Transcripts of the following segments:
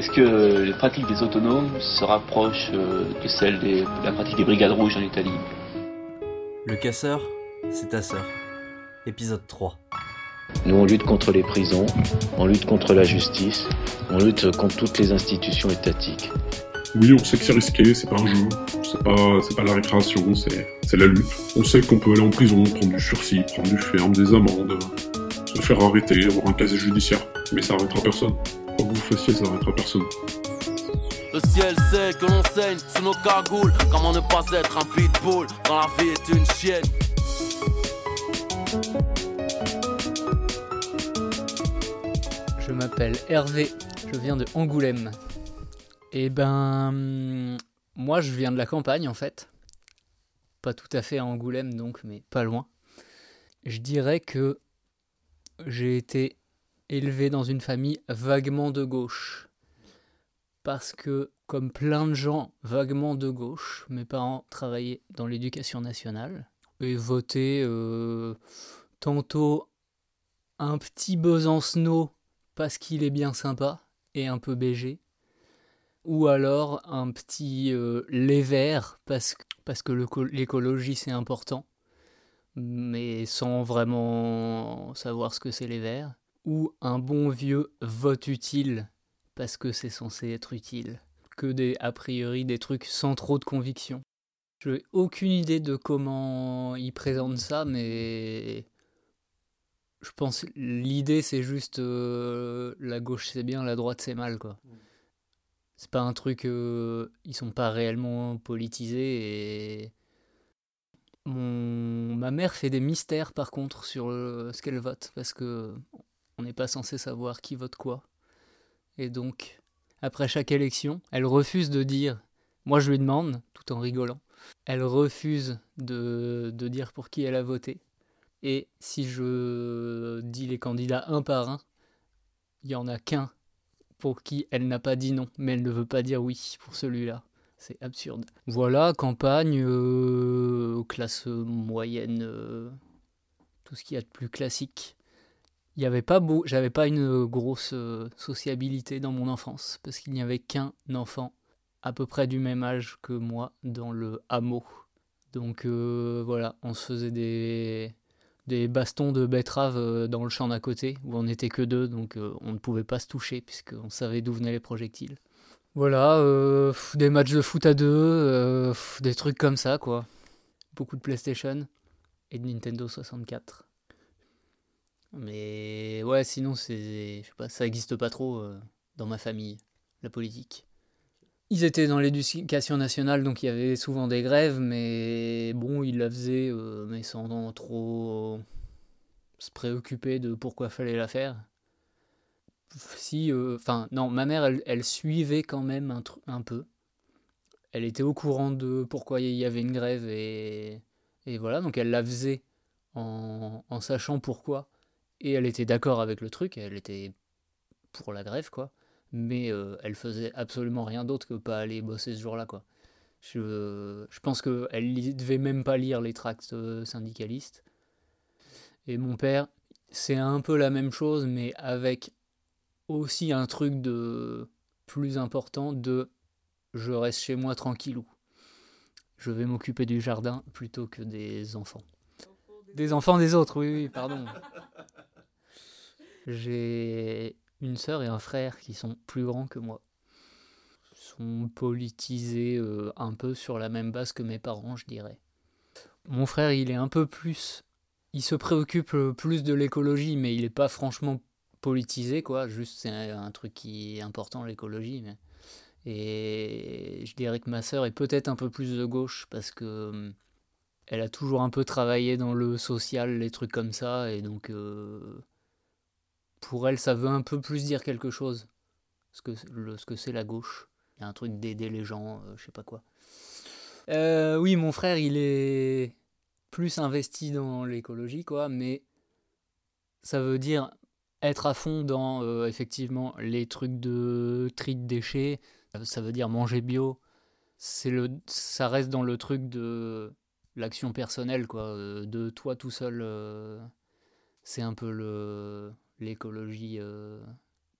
Est-ce que les pratiques des autonomes se rapprochent euh, de celles de la pratique des brigades rouges en Italie? Le casseur, c'est ta sœur. Épisode 3. Nous, on lutte contre les prisons, on lutte contre la justice, on lutte contre toutes les institutions étatiques. Oui, on sait que c'est risqué, c'est pas un jeu, c'est pas, c'est pas la récréation, c'est, c'est la lutte. On sait qu'on peut aller en prison, prendre du sursis, prendre du ferme, des amendes, se faire arrêter, avoir un casier judiciaire. Mais ça arrêtera personne. Ça personne. Le ciel sait que l'on saigne sous nos cagoules. Comment ne pas être un pitbull quand la vie est une chienne? Je m'appelle Hervé, je viens de Angoulême. Et ben, moi je viens de la campagne en fait. Pas tout à fait à Angoulême donc, mais pas loin. Je dirais que j'ai été élevé dans une famille vaguement de gauche. Parce que, comme plein de gens vaguement de gauche, mes parents travaillaient dans l'éducation nationale et votaient euh, tantôt un petit Besancenot parce qu'il est bien sympa et un peu BG, ou alors un petit euh, Les Verts parce, que- parce que l'écologie c'est important, mais sans vraiment savoir ce que c'est les Verts, ou un bon vieux vote utile parce que c'est censé être utile, que des a priori des trucs sans trop de conviction. Je n'ai aucune idée de comment ils présentent ça, mais je pense l'idée c'est juste euh, la gauche c'est bien, la droite c'est mal quoi. C'est pas un truc euh, ils sont pas réellement politisés et mon ma mère fait des mystères par contre sur euh, ce qu'elle vote parce que on n'est pas censé savoir qui vote quoi. Et donc après chaque élection, elle refuse de dire moi je lui demande tout en rigolant. Elle refuse de, dire pour qui elle a voté. Et si je dis les candidats un par un, il y en a qu'un pour qui elle n'a pas dit non, mais elle ne veut pas dire oui pour celui-là. C'est absurde. Voilà, campagne, euh, classe moyenne, euh, tout ce qu'il y a de plus classique. Il y avait pas j'avais pas une grosse euh, sociabilité dans mon enfance parce qu'il n'y avait qu'un enfant à peu près du même âge que moi dans le hameau. Donc euh, voilà, on se faisait des, des bastons de betterave euh, dans le champ d'à côté, où on n'était que deux, donc on ne pouvait pas se toucher, puisqu'on savait d'où venaient les projectiles. Voilà, des matchs de foot à deux, des trucs comme ça, quoi. Beaucoup de PlayStation et de Nintendo 64. Mais ouais, sinon, je sais pas, ça existe pas trop euh, dans ma famille, la politique. Ils étaient dans l'éducation nationale, donc il y avait souvent des grèves, mais bon, ils la faisaient, euh, mais sans trop se préoccuper de pourquoi fallait la faire. Si, euh, enfin, non, ma mère, elle, suivait quand même un, un peu. Elle était au courant de pourquoi il y avait une grève et, et voilà, donc elle la faisait en sachant pourquoi. Et elle était d'accord avec le truc, elle était pour la grève, quoi mais euh, elle faisait absolument rien d'autre que pas aller bosser ce jour-là quoi. Je, je pense qu'elle ne devait même pas lire les tracts euh, syndicalistes. Et mon père, c'est un peu la même chose, mais avec aussi un truc de plus important de je reste chez moi tranquillou. Je vais m'occuper du jardin plutôt que des enfants. Des enfants des autres, oui, oui, pardon. J'ai une sœur et un frère qui sont plus grands que moi. Ils sont politisés euh, un peu sur la même base que mes parents, je dirais. Mon frère, il est un peu plus. Il se préoccupe euh, plus de l'écologie, mais il n'est pas franchement politisé, quoi. Juste, c'est un, truc qui est important, l'écologie. Mais... Et je dirais que ma sœur est peut-être un peu plus de gauche parce que. Elle a toujours un peu travaillé dans le social, les trucs comme ça, et donc. euh, pour elle, ça veut un peu plus dire quelque chose. Ce que, c'est la gauche. Il y a un truc d'aider les gens, euh, je sais pas quoi. Euh, oui, mon frère, il est plus investi dans l'écologie, quoi, mais ça veut dire être à fond dans, euh, effectivement, les trucs de tri de déchets. Ça veut dire manger bio. C'est le, ça reste dans le truc de l'action personnelle, quoi, de toi tout seul. c'est un peu le l'écologie euh,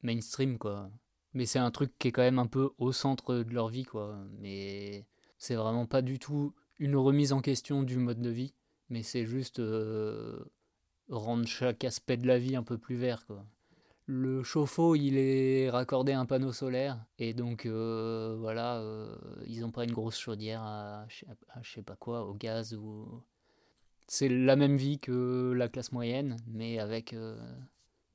mainstream, quoi. Mais c'est un truc qui est quand même un peu au centre de leur vie, quoi. Mais c'est vraiment pas du tout une remise en question du mode de vie, mais c'est juste euh, rendre chaque aspect de la vie un peu plus vert, quoi. Le chauffe-eau, il est raccordé à un panneau solaire, et donc euh, voilà, ils ont pas une grosse chaudière à, à, je sais pas quoi, au gaz ou. C'est la même vie que la classe moyenne, mais avec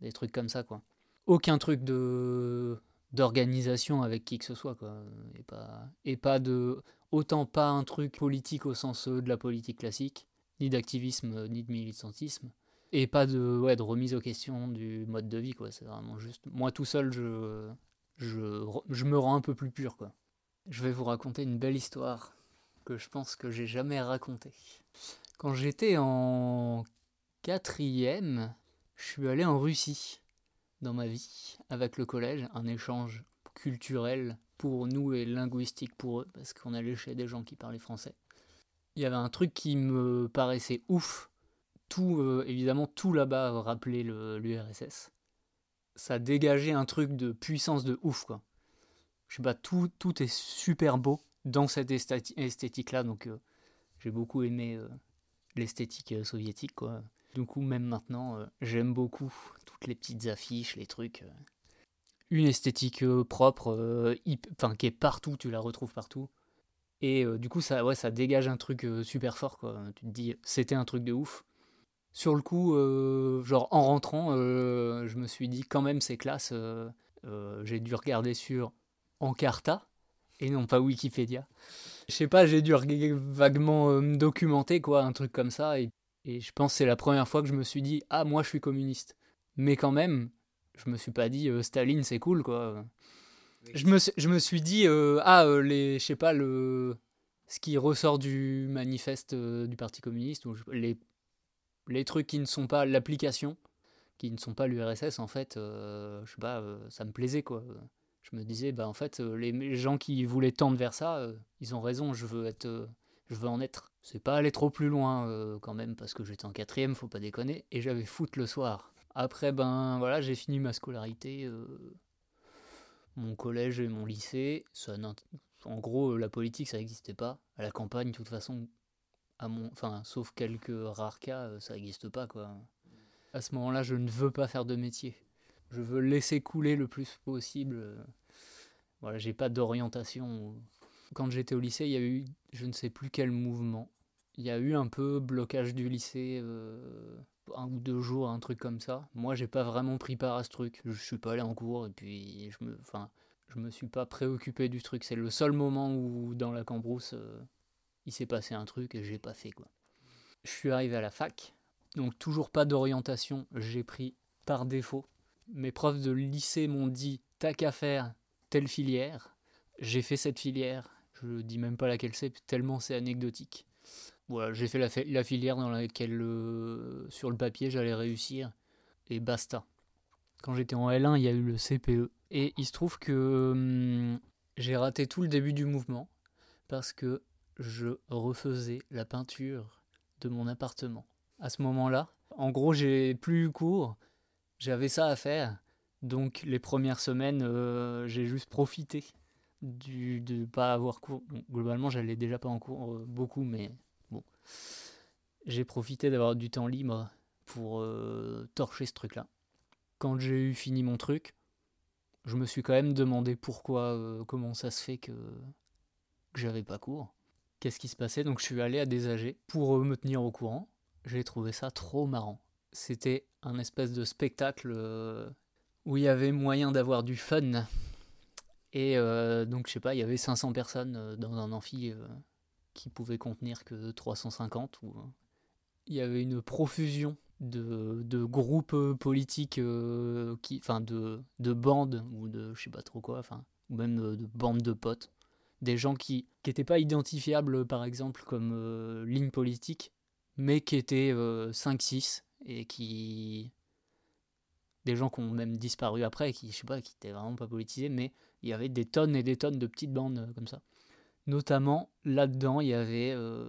des trucs comme ça, quoi. Aucun truc de d'organisation avec qui que ce soit, quoi. Et pas, et pas de. Autant pas un truc politique au sens de la politique classique, ni d'activisme, ni de militantisme, et pas de, ouais, de remise aux questions du mode de vie, quoi. C'est vraiment juste. Moi tout seul, je, je, je me rends un peu plus pur, quoi. Je vais vous raconter une belle histoire que je pense que j'ai jamais racontée. Quand j'étais en quatrième, je suis allé en Russie dans ma vie avec le collège, un échange culturel pour nous et linguistique pour eux, parce qu'on allait chez des gens qui parlaient français. Il y avait un truc qui me paraissait ouf. Tout, euh, évidemment, tout là-bas rappelait l'URSS. Ça dégageait un truc de puissance de ouf, quoi. Je sais pas, tout, tout est super beau dans cette esthétique-là, donc euh, j'ai beaucoup aimé euh, l'esthétique soviétique, quoi. Du coup, même maintenant, euh, j'aime beaucoup toutes les petites affiches, les trucs. Euh. Une esthétique euh, propre, enfin qui est partout, tu la retrouves partout. Et du coup, ça, ouais, ça dégage un truc super fort, quoi. Tu te dis, c'était un truc de ouf. Sur le coup, genre en rentrant, je me suis dit, quand même, c'est classe. j'ai dû regarder sur Encarta et non pas Wikipédia. Je sais pas, j'ai dû vaguement me documenter, quoi, un truc comme ça. Et et je pense que c'est la première fois que je me suis dit Ah, moi je suis communiste. Mais quand même, je me suis pas dit euh, Staline c'est cool quoi. Je me, je me suis dit euh, Ah, euh, les, je sais pas, le, ce qui ressort du manifeste du Parti communiste, ou les, les trucs qui ne sont pas l'application, qui ne sont pas l'URSS en fait, je sais pas, ça me plaisait quoi. Je me disais, bah en fait, les gens qui voulaient tendre vers ça, ils ont raison, je veux être je veux en être. C'est pas aller trop plus loin euh, quand même, parce que j'étais en quatrième, faut pas déconner, et j'avais foot le soir. Après, ben voilà, j'ai fini ma scolarité, euh, mon collège et mon lycée. Ça, en gros, la politique, ça n'existait pas. À la campagne, de toute façon, à mon, enfin, sauf quelques rares cas, euh, ça n'existe pas, quoi. À ce moment-là, je ne veux pas faire de métier. Je veux laisser couler le plus possible. Voilà, j'ai pas d'orientation quand j'étais au lycée, il y a eu, je ne sais plus quel mouvement. Il y a eu un peu blocage du lycée, euh, un ou deux jours, un truc comme ça. Moi, j'ai pas vraiment pris part à ce truc. Je suis pas allé en cours et puis je me, enfin, je me suis pas préoccupé du truc. C'est le seul moment où dans la cambrousse, euh, il s'est passé un truc et j'ai pas fait quoi. Je suis arrivé à la fac, donc toujours pas d'orientation. J'ai pris par défaut. Mes profs de lycée m'ont dit t'as qu'à faire telle filière. J'ai fait cette filière je dis même pas laquelle c'est, tellement c'est anecdotique. Voilà, j'ai fait la, filière dans laquelle, euh, sur le papier, j'allais réussir. Et basta. Quand j'étais en L1, il y a eu le CPE. Et il se trouve que hum, j'ai raté tout le début du mouvement parce que je refaisais la peinture de mon appartement. À ce moment-là, en gros, j'ai plus eu cours, j'avais ça à faire. Donc les premières semaines, euh, j'ai juste profité du, de pas avoir cours. globalement, j'allais déjà pas en cours euh, beaucoup, mais bon. J'ai profité d'avoir du temps libre pour euh, torcher ce truc-là. Quand j'ai eu fini mon truc, je me suis quand même demandé pourquoi, euh, comment ça se fait que, j'avais pas cours. Qu'est-ce qui se passait? Donc je suis allé à des AG pour me tenir au courant. J'ai trouvé ça trop marrant. C'était un espèce de spectacle où il y avait moyen d'avoir du fun et euh, donc, je sais pas, il y avait 500 personnes euh, dans un amphi euh, qui pouvait contenir que 350. Ou, il y avait une profusion de, de groupes politiques, enfin de, de bandes ou de je sais pas trop quoi, enfin, ou même de, bandes de potes. Des gens qui n'étaient pas identifiables, par exemple, comme ligne politique, mais qui étaient 5-6 et qui des gens qui ont même disparu après, qui, je sais pas, qui étaient vraiment pas politisés, mais il y avait des tonnes et des tonnes de petites bandes euh, comme ça. Notamment, là-dedans, il y avait, euh,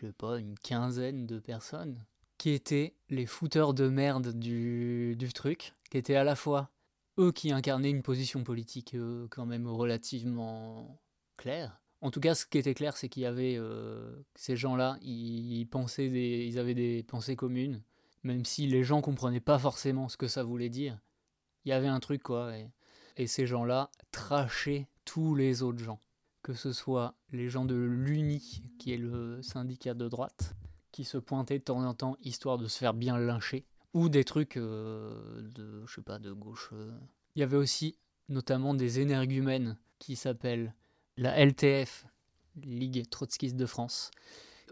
je sais pas, une quinzaine de personnes qui étaient les fouteurs de merde du, du truc, qui étaient à la fois eux qui incarnaient une position politique euh, quand même relativement claire. En tout cas, ce qui était clair, c'est qu'il y avait euh, ces gens-là, ils, pensaient des, ils avaient des pensées communes, même si les gens comprenaient pas forcément ce que ça voulait dire. Il y avait un truc quoi, et ces gens-là trachaient tous les autres gens, que ce soit les gens de l'UNI, qui est le syndicat de droite, qui se pointaient de temps en temps histoire de se faire bien lyncher, ou des trucs euh, de, je sais pas, de gauche. euh. Il y avait aussi notamment des énergumènes qui s'appellent la LTF, Ligue Trotskiste de France.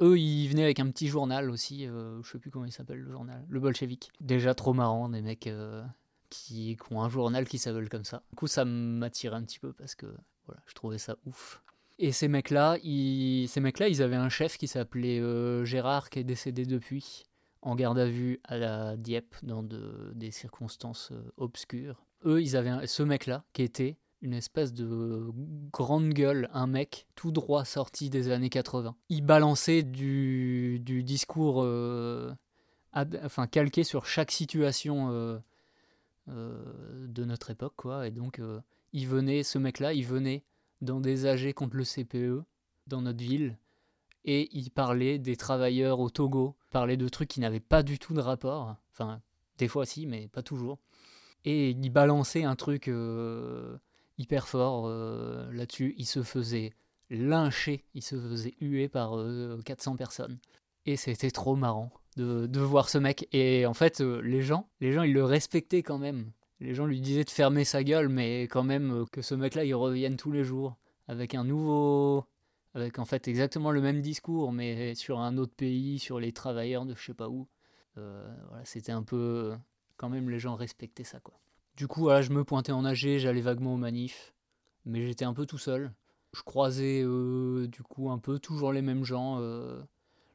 Eux, ils venaient avec un petit journal aussi, euh, je sais plus comment il s'appelle le journal, le bolchevique. Déjà trop marrant, des mecs euh, qui, qui ont un journal qui s'appelle comme ça. Du coup, ça m'attirait un petit peu parce que voilà, je trouvais ça ouf. Et ces mecs-là, ils, ces mecs-là, ils avaient un chef qui s'appelait euh, Gérard, qui est décédé depuis, en garde à vue à la Dieppe, dans de- des circonstances euh, obscures. Eux, ils avaient ce mec-là, qui était une espèce de grande gueule, un mec tout droit sorti des années 80. Il balançait du, du discours euh, enfin, calqué sur chaque situation de notre époque, quoi. Et donc, euh, il venait, ce mec-là, il venait dans des AG contre le CPE, dans notre ville, et il parlait des travailleurs au Togo, parlait de trucs qui n'avaient pas du tout de rapport, enfin, des fois si, mais pas toujours. Et il balançait un truc euh, hyper fort euh, là-dessus, il se faisait lyncher, il se faisait huer par euh, 400 personnes. Et c'était trop marrant de, voir ce mec. Et en fait, euh, les gens, les gens, ils le respectaient quand même. Les gens lui disaient de fermer sa gueule, mais quand même euh, que ce mec-là, il revienne tous les jours avec un nouveau, avec en fait exactement le même discours, mais sur un autre pays, sur les travailleurs de je sais pas où. Euh, voilà, c'était un peu, quand même, les gens respectaient ça, quoi. Du coup, voilà, je me pointais en AG, j'allais vaguement aux manifs, mais j'étais un peu tout seul. Je croisais, du coup, un peu toujours les mêmes gens.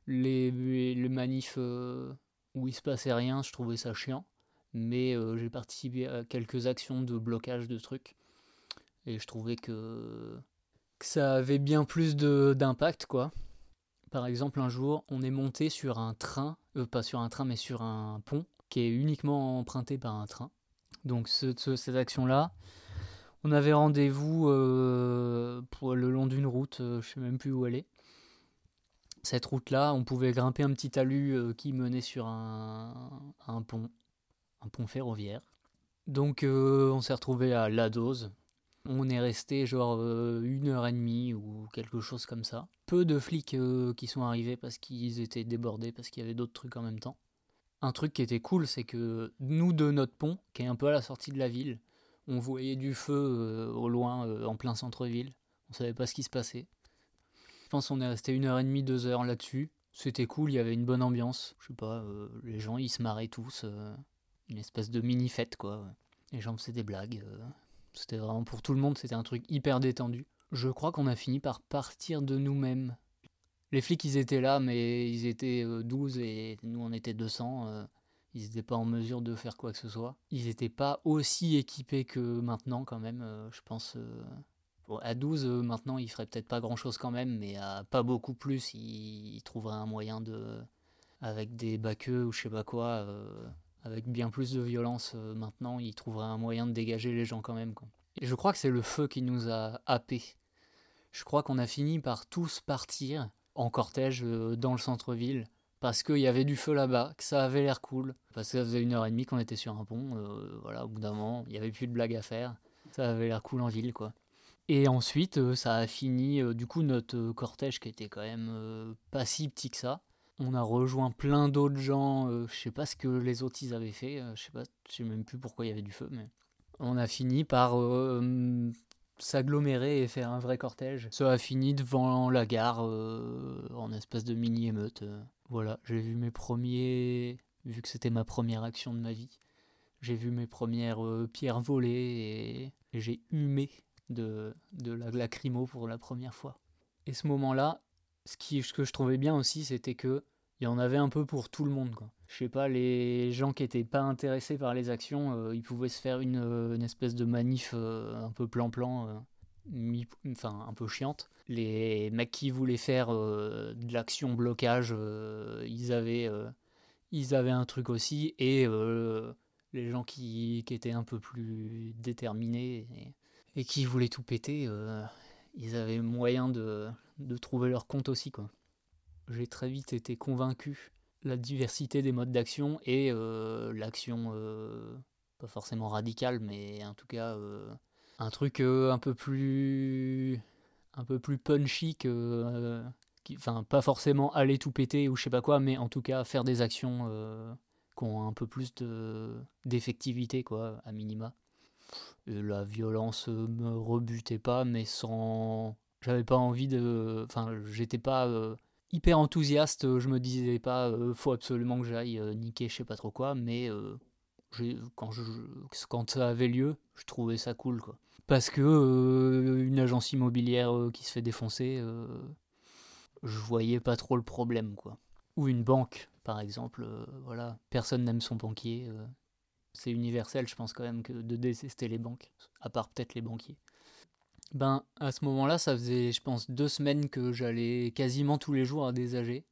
Les, les manifs euh, où il se passait rien, je trouvais ça chiant. Mais euh, j'ai participé à quelques actions de blocage de trucs. Et je trouvais que, ça avait bien plus d'impact, quoi. Par exemple, un jour, on est monté sur un train, euh, pas sur un train, mais sur un pont, qui est uniquement emprunté par un train. Donc ce- ce- cette action-là, on avait rendez-vous euh, le long d'une route, euh, je sais même plus où elle est. Cette route-là, on pouvait grimper un petit talus euh, qui menait sur un, pont, un pont ferroviaire. Donc euh, on s'est retrouvé à La Dose. On est resté genre euh, une heure et demie ou quelque chose comme ça. Peu de flics qui sont arrivés parce qu'ils étaient débordés, parce qu'il y avait d'autres trucs en même temps. Un truc qui était cool, c'est que nous, de notre pont, qui est un peu à la sortie de la ville, on voyait du feu au loin, en plein centre-ville. On savait pas ce qui se passait. Pense qu'on est resté une heure et demie, deux heures là-dessus. C'était cool, il y avait une bonne ambiance. Je sais pas, euh, les gens ils se marraient tous. euh, une espèce de mini-fête quoi. Les gens faisaient des blagues. euh, c'était vraiment pour tout le monde, c'était un truc hyper détendu. Je crois qu'on a fini par partir de nous-mêmes. Les flics ils étaient là, mais ils étaient euh, 12 et nous on était 200. euh, ils n'étaient pas en mesure de faire quoi que ce soit. Ils n'étaient pas aussi équipés que maintenant quand même, je pense. Bon, à 12, euh, maintenant, il ferait peut-être pas grand-chose quand même, mais à pas beaucoup plus, il, il trouverait un moyen de... Avec des baqueux ou je sais pas quoi, euh, avec bien plus de violence euh, maintenant, il trouverait un moyen de dégager les gens quand même. Et je crois que c'est le feu qui nous a happés. Je crois qu'on a fini par tous partir en cortège dans le centre-ville, parce qu'il y avait du feu là-bas, que ça avait l'air cool, parce que ça faisait une heure et demie qu'on était sur un pont, voilà, au bout d'un moment, il y avait plus de blagues à faire, ça avait l'air cool en ville, quoi. Et ensuite, euh, ça a fini, euh, du coup, notre euh, cortège qui était quand même pas si petit que ça. On a rejoint plein d'autres gens, je sais pas ce que les autres ils avaient fait, je sais pas, je sais même plus pourquoi il y avait du feu, mais on a fini par s'agglomérer et faire un vrai cortège. Ça a fini devant la gare en espèce de mini émeute. Voilà, j'ai vu mes premiers, vu que c'était ma première action de ma vie, j'ai vu mes premières pierres voler et j'ai humé de, de la lacrymo pour la première fois. Et ce moment-là, ce, ce que je trouvais bien aussi, c'était que il y en avait un peu pour tout le monde. Quoi. Je sais pas, les gens qui étaient pas intéressés par les actions, euh, ils pouvaient se faire une, euh, une espèce de manif euh, un peu plan-plan, euh, enfin un peu chiante. Les mecs qui voulaient faire de l'action blocage, ils avaient, ils avaient un truc aussi, et les gens qui, qui étaient un peu plus déterminés et qui voulaient tout péter, euh, ils avaient moyen de, de trouver leur compte aussi. quoi. J'ai très vite été convaincu la diversité des modes d'action et euh, l'action euh, pas forcément radicale mais en tout cas un truc un peu plus un peu plus punchy que enfin pas forcément aller tout péter ou je sais pas quoi mais en tout cas faire des actions qui ont un peu plus de d'effectivité quoi à minima la violence me rebutait pas mais sans j'avais pas envie de enfin j'étais pas euh, hyper enthousiaste je me disais pas euh, faut absolument que j'aille euh, niquer je sais pas trop quoi mais quand quand ça avait lieu je trouvais ça cool quoi. Parce que une agence immobilière qui se fait défoncer je voyais pas trop le problème quoi. Ou une banque par exemple voilà. Personne n'aime son banquier c'est universel je pense quand même que de détester les banques à part peut-être les banquiers. Ben à ce moment-là ça faisait je pense deux semaines que j'allais quasiment tous les jours à des AG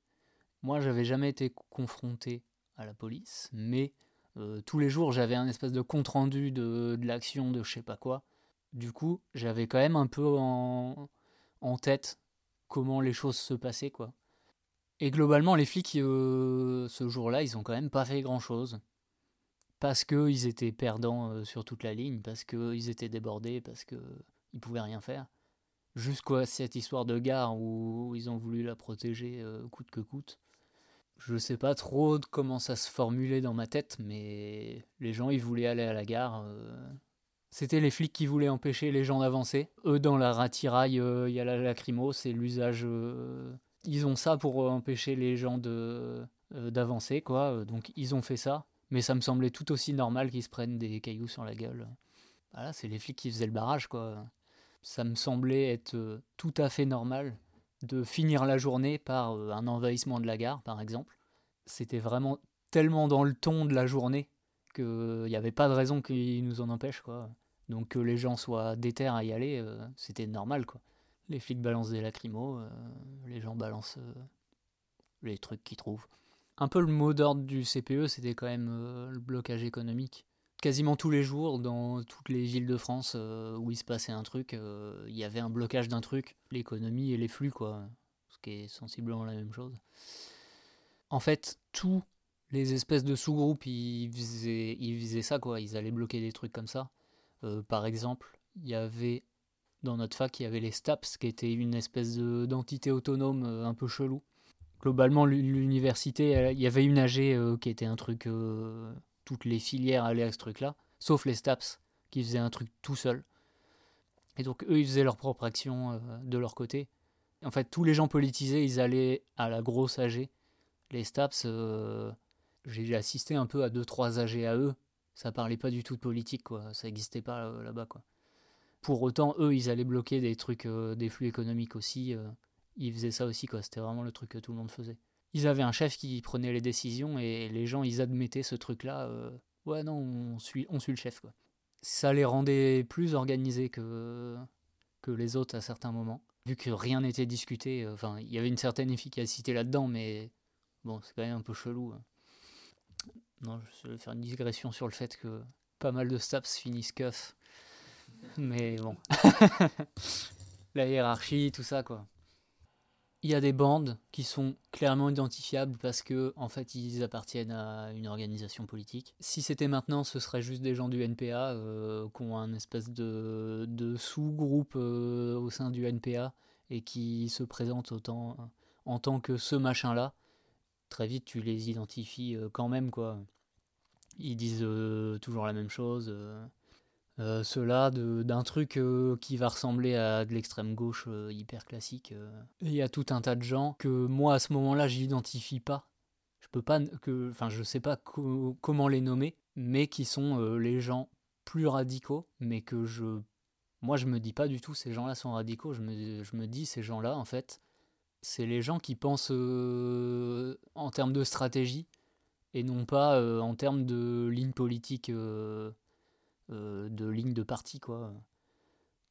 moi j'avais jamais été confronté à la police mais euh, tous les jours j'avais un espèce de compte rendu de, l'action de je sais pas quoi. Du coup j'avais quand même un peu en, en tête comment les choses se passaient quoi. Et globalement les flics euh, ce jour-là ils ont quand même pas fait grand chose parce que ils étaient perdants euh, sur toute la ligne parce que ils étaient débordés parce que ils pouvaient rien faire jusqu'à cette histoire de gare où ils ont voulu la protéger euh, coûte que coûte je sais pas trop comment ça se formulait dans ma tête, mais les gens ils voulaient aller à la gare. euh. C'était les flics qui voulaient empêcher les gens d'avancer. Eux, dans la ratiraille, il y a la lacrymo, c'est l'usage. Ils ont ça pour empêcher les gens de d'avancer, quoi. Donc ils ont fait ça, mais ça me semblait tout aussi normal qu'ils se prennent des cailloux sur la gueule. Voilà, c'est les flics qui faisaient le barrage, quoi. Ça me semblait être euh, tout à fait normal de finir la journée par euh, un envahissement de la gare, par exemple. C'était vraiment tellement dans le ton de la journée qu'il n'y avait pas de raison qu'ils nous en empêchent, quoi. Donc que les gens soient déter à y aller, euh, c'était normal, quoi. Les flics balancent des lacrymos, euh, les gens balancent euh, les trucs qu'ils trouvent. Un peu le mot d'ordre du CPE, c'était quand même euh, le blocage économique. Quasiment tous les jours, dans toutes les villes de France euh, où il se passait un truc, euh, il y avait un blocage d'un truc, l'économie et les flux, quoi. Ce qui est sensiblement la même chose. En fait, tous les espèces de sous-groupes, ils faisaient, ça, quoi. Ils allaient bloquer des trucs comme ça. Par exemple, il y avait, dans notre fac, il y avait les STAPS, qui étaient une espèce de- d'entité autonome un peu chelou. Globalement, l'u- l'université, il y avait une AG euh, qui était un truc... euh, toutes les filières allaient à ce truc-là, sauf les STAPS, qui faisaient un truc tout seul. Et donc, eux, ils faisaient leur propre action euh, de leur côté. En fait, tous les gens politisés, ils allaient à la grosse AG. Les STAPS, j'ai assisté un peu à 2-3 AG à eux. Ça parlait pas du tout de politique. Ça n'existait pas là-bas, quoi. Pour autant, eux, ils allaient bloquer des trucs, des flux économiques aussi. Ils faisaient ça aussi, quoi. C'était vraiment le truc que tout le monde faisait. Ils avaient un chef qui prenait les décisions et les gens, ils admettaient ce truc-là. euh, ouais, non, on suit, on suit le chef, quoi. Ça les rendait plus organisés que, que les autres à certains moments. Vu que rien n'était discuté, euh, enfin, il y avait une certaine efficacité là-dedans, mais bon, c'est quand même un peu chelou. hein. Non, je vais faire une digression sur le fait que pas mal de STAPS finissent keuf. Mais bon. La hiérarchie, tout ça, quoi. Il y a des bandes qui sont clairement identifiables parce que, en fait, ils appartiennent à une organisation politique. Si c'était maintenant, ce serait juste des gens du NPA euh, qui ont un espèce de, sous-groupe euh, au sein du NPA et qui se présentent autant en tant que ce machin-là. Très vite, tu les identifies euh, quand même, quoi. Ils disent euh, toujours la même chose. Euh. De- d'un truc euh, qui va ressembler à de l'extrême gauche euh, hyper classique. Il y a tout un tas de gens que moi à ce moment-là j'identifie pas. Je peux pas que, enfin je sais pas co- comment les nommer, mais qui sont les gens plus radicaux, mais que je, moi je me dis pas du tout ces gens-là sont radicaux. Je me, je me dis ces gens-là en fait, c'est les gens qui pensent en termes de stratégie et non pas en termes de ligne politique. Euh, de ligne de parti quoi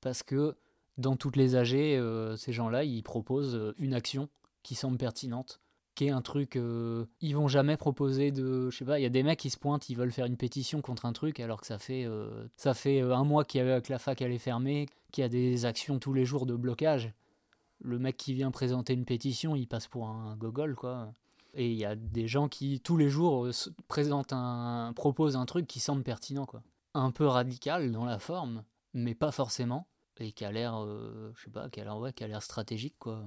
parce que dans toutes les AG euh, ces gens-là ils proposent euh, une action qui semble pertinente qui est un truc. euh, ils vont jamais proposer de. Je sais pas, il y a des mecs qui se pointent, ils veulent faire une pétition contre un truc, alors que ça fait, ça fait un mois qu'il y a- que la fac elle est fermée, qu'il y a des actions tous les jours de blocage. Le mec qui vient présenter une pétition, il passe pour un gogol, quoi. Et il y a des gens qui, tous les jours, se- présentent un. proposent un truc qui semble pertinent, quoi. Un peu radical dans la forme, mais pas forcément. Et qui a l'air. euh, je sais pas, qui a l'air qui a l'air stratégique, quoi.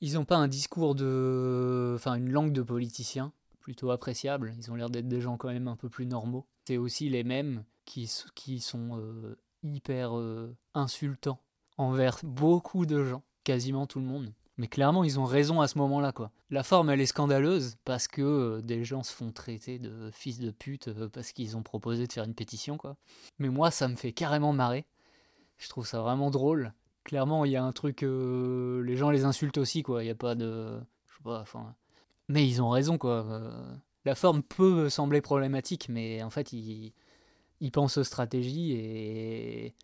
Ils n'ont pas un discours de. Enfin, une langue de politicien plutôt appréciable. Ils ont l'air d'être des gens quand même un peu plus normaux. C'est aussi les mêmes qui, qui sont euh, hyper euh, insultants envers beaucoup de gens, quasiment tout le monde. Mais clairement, ils ont raison à ce moment-là, quoi. La forme, elle est scandaleuse parce que euh, des gens se font traiter de fils de pute euh, parce qu'ils ont proposé de faire une pétition, quoi. Mais moi, ça me fait carrément marrer. Je trouve ça vraiment drôle clairement, il y a un truc. euh, les gens les insultent aussi, quoi. Il n'y a pas de. Je sais pas, enfin. Mais ils ont raison, quoi. La forme peut sembler problématique, mais en fait, ils, ils pensent aux stratégies et.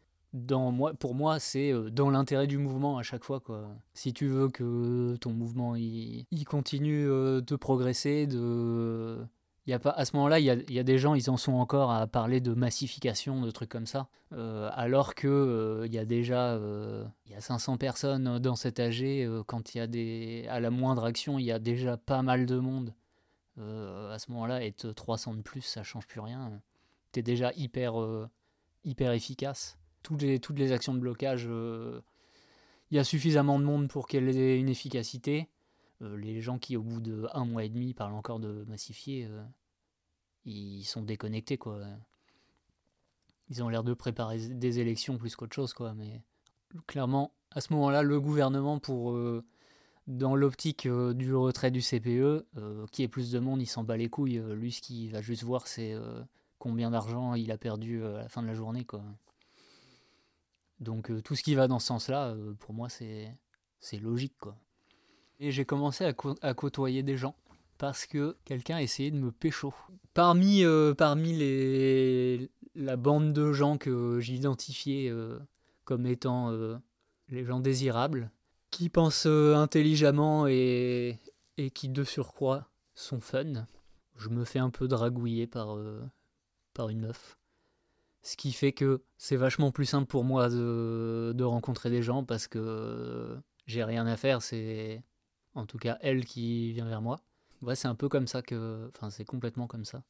Pour moi, c'est euh, dans l'intérêt du mouvement à chaque fois. Quoi. Si tu veux que ton mouvement il, continue euh, de progresser, de, y a pas, à ce moment-là, il y y a des gens, ils en sont encore à parler de massification, de trucs comme ça, euh, alors que euh, il y a déjà euh, y a 500 personnes dans cet AG. euh, quand il y a des, à la moindre action, il y a déjà pas mal de monde. Euh, à ce moment-là, être 300 de plus, ça change plus rien. T'es déjà hyper, euh, hyper efficace. Toutes les, actions de blocage, euh, il y a suffisamment de monde pour qu'elles aient une efficacité. Euh, les gens qui, au bout de un mois et demi, parlent encore de massifier, euh, ils sont déconnectés, quoi. Ils ont l'air de préparer des élections plus qu'autre chose, quoi. Mais clairement, à ce moment-là, le gouvernement, pour dans l'optique du retrait du CPE, qui est plus de monde, il s'en bat les couilles. Lui, ce qu'il va juste voir, c'est combien d'argent il a perdu à la fin de la journée, quoi. Donc euh, tout ce qui va dans ce sens-là, euh, pour moi, c'est logique, quoi. Et j'ai commencé à, côtoyer des gens parce que quelqu'un a essayé de me pécho. Parmi, euh, parmi les, la bande de gens que j'identifiais comme étant les gens désirables, qui pensent intelligemment et, qui de surcroît sont fun, je me fais un peu dragouiller par, par une meuf. Ce qui fait que c'est vachement plus simple pour moi de, rencontrer des gens parce que j'ai rien à faire, c'est en tout cas elle qui vient vers moi. Ouais, c'est un peu comme ça que. Enfin, c'est complètement comme ça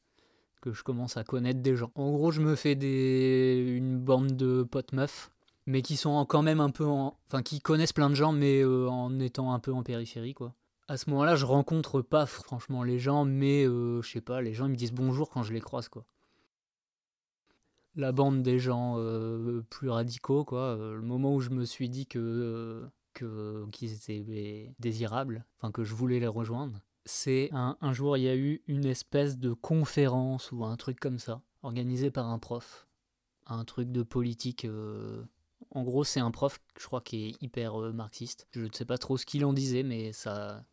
que je commence à connaître des gens. En gros, je me fais une bande de potes meufs, mais qui sont quand même un peu en. Enfin, qui connaissent plein de gens, mais euh, en étant un peu en périphérie, quoi. À ce moment-là, je rencontre pas franchement les gens, mais euh, je sais pas, les gens ils me disent bonjour quand je les croise, quoi la bande des gens euh, plus radicaux, quoi. Euh, le moment où je me suis dit que euh, que qu'ils étaient désirables, enfin que je voulais les rejoindre, c'est un, un jour il y a eu une espèce de conférence ou un truc comme ça, organisé par un prof, un truc de politique. En gros, c'est un prof, je crois, qui est hyper marxiste. Je ne sais pas trop ce qu'il en disait, mais ça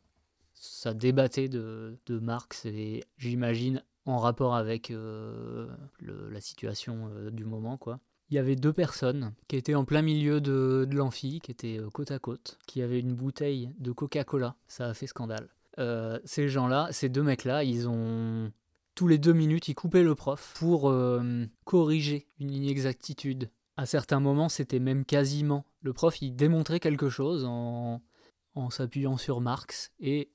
ça débattait de, de Marx et j'imagine en rapport avec euh, la situation euh, du moment, quoi. Il y avait deux personnes qui étaient en plein milieu de, l'amphi, qui étaient euh, côte à côte, qui avaient une bouteille de Coca-Cola. Ça a fait scandale. Ces gens-là, ces deux mecs-là, ils ont tous les deux minutes, ils coupaient le prof pour corriger une inexactitude. À certains moments, c'était même quasiment. Le prof, il démontrait quelque chose en, en s'appuyant sur Marx et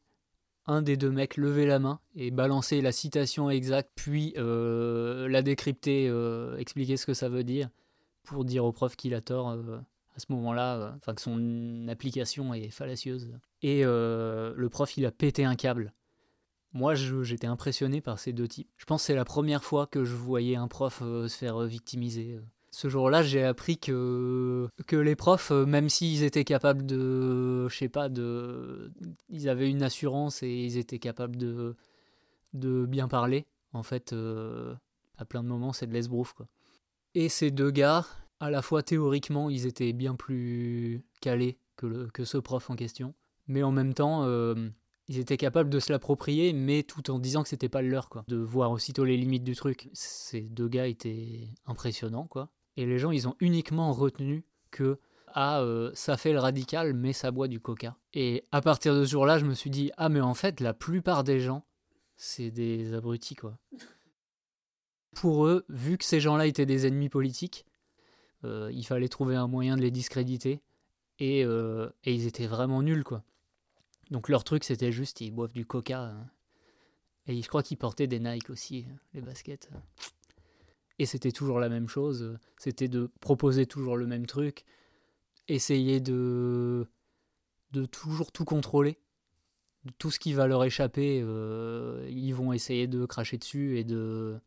un des deux mecs levait la main et balançait la citation exacte, puis euh, la décrypter, euh, expliquer ce que ça veut dire, pour dire au prof qu'il a tort euh, à ce moment-là, enfin que son application est fallacieuse. Et le prof, il a pété un câble. Moi, j'étais impressionné par ces deux types. Je pense que c'est la première fois que je voyais un prof se faire victimiser. Ce jour-là, j'ai appris que, que les profs, euh, même s'ils étaient capables de, je sais pas, de, ils avaient une assurance et ils étaient capables de, de bien parler. En fait, euh, à plein de moments, c'est de l'esbrouf. Et ces deux gars, à la fois théoriquement, ils étaient bien plus calés que, que ce prof en question, mais en même temps, euh, ils étaient capables de se l'approprier, mais tout en disant que c'était pas le leur, quoi. De voir aussitôt les limites du truc. Ces deux gars étaient impressionnants, quoi. Et les gens, ils ont uniquement retenu que à euh, ça fait le radical, mais ça boit du coca. Et à partir de ce jour-là, je me suis dit, ah, mais en fait, la plupart des gens, c'est des abrutis, quoi. Pour eux, vu que ces gens-là étaient des ennemis politiques, euh, il fallait trouver un moyen de les discréditer. Et, euh, et ils étaient vraiment nuls, quoi. Donc leur truc, c'était juste, ils boivent du coca. hein. Et je crois qu'ils portaient des Nike aussi, euh, les baskets. Et c'était toujours la même chose. C'était de proposer toujours le même truc. Essayer de, de toujours tout contrôler. Tout ce qui va leur échapper, euh, ils vont essayer de cracher dessus et de,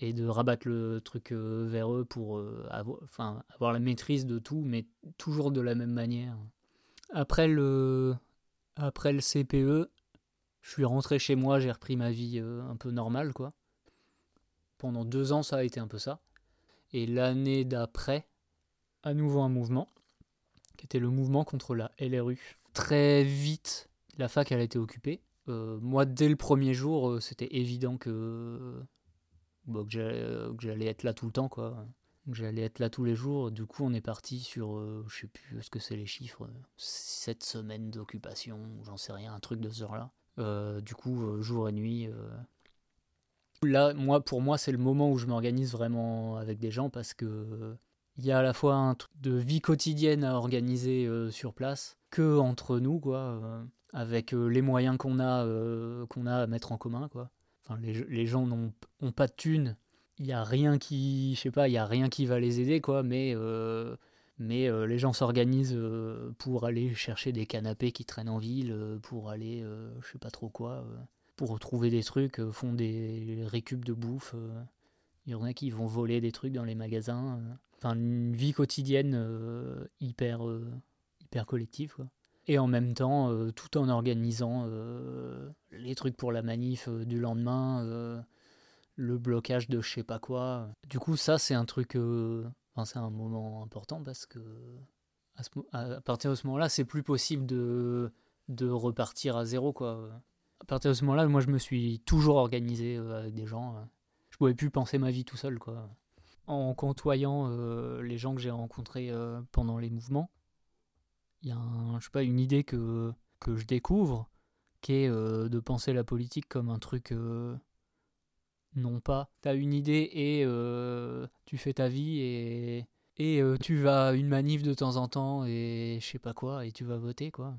et de rabattre le truc euh, vers eux pour euh, avoir, enfin, avoir la maîtrise de tout, mais toujours de la même manière. Après le, après le CPE, je suis rentré chez moi, j'ai repris ma vie un peu normale, quoi. Pendant deux ans, ça a été un peu ça. Et l'année d'après, à nouveau un mouvement, qui était le mouvement contre la LRU. Très vite, la fac, elle a été occupée. Euh, moi, dès le premier jour, euh, c'était évident j'allais euh, que j'allais être là tout le temps, quoi. J'allais être là tous les jours. Du coup, on est parti sur, euh, je sais plus ce que c'est les chiffres, sept semaines d'occupation, j'en sais rien, un truc de ce genre-là. Du coup, jour et nuit. Là, moi, pour moi, c'est le moment où je m'organise vraiment avec des gens parce que il y a à la fois un truc de vie quotidienne à organiser euh, sur place que entre nous, quoi, euh, avec euh, les moyens qu'on a, qu'on a à mettre en commun, quoi. Enfin, les, gens n'ont ont pas de thunes. Il y a rien qui, je sais pas, il y a rien qui va les aider, quoi. Mais mais les gens s'organisent pour aller chercher des canapés qui traînent en ville, pour aller, je sais pas trop quoi, pour retrouver des trucs, euh, font des récup de bouffe. euh. Il y en a qui vont voler des trucs dans les magasins. euh. Enfin, une vie quotidienne hyper, hyper collective, quoi. Et en même temps, tout en organisant les trucs pour la manif du lendemain, le blocage de je sais pas quoi. Du coup, ça, c'est un truc. Enfin, c'est un moment important parce que à partir de ce moment-là, c'est plus possible de, de repartir à zéro, quoi. À partir de ce moment-là, moi, je me suis toujours organisé euh, avec des gens. euh. Je pouvais plus penser ma vie tout seul, quoi. En côtoyant euh, les gens que j'ai rencontrés pendant les mouvements, il y a je sais pas, une idée que, que je découvre qui est de penser la politique comme un truc non pas t'as une idée et tu fais ta vie et et tu vas à une manif de temps en temps et je sais pas quoi et tu vas voter quoi